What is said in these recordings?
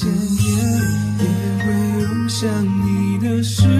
千年也会有想你的时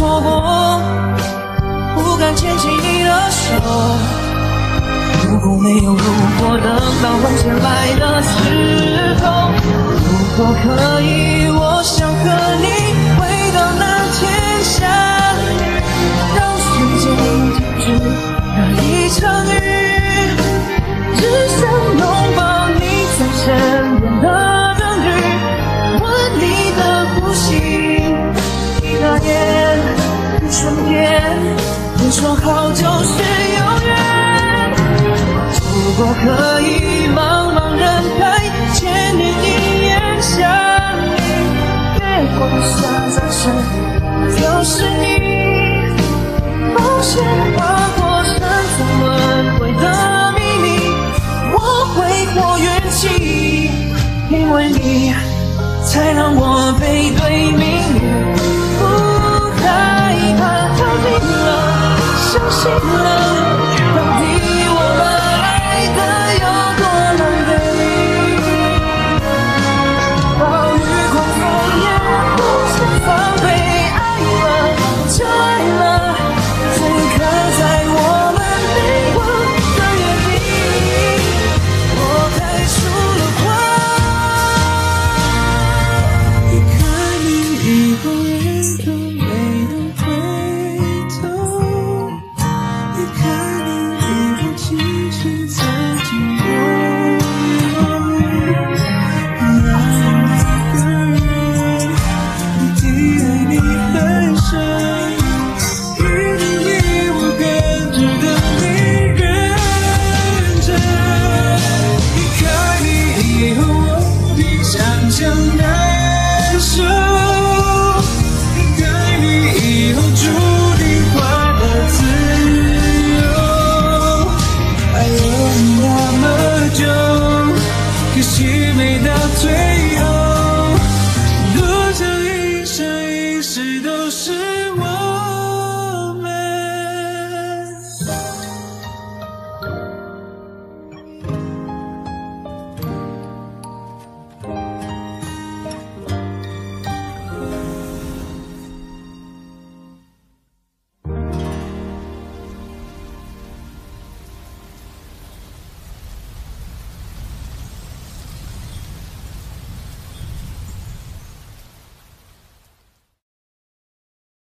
错过不敢牵起你的手。如果没有如果等到红线来的时候如果可以我想和你果可以，茫茫人海，千年一眼相遇，月光下再生，就是你。冒险跨过山，藏轮回的秘密，我挥霍运气，因为你，才让我背对命运。不害怕，靠近了，相信了。凄美到最后。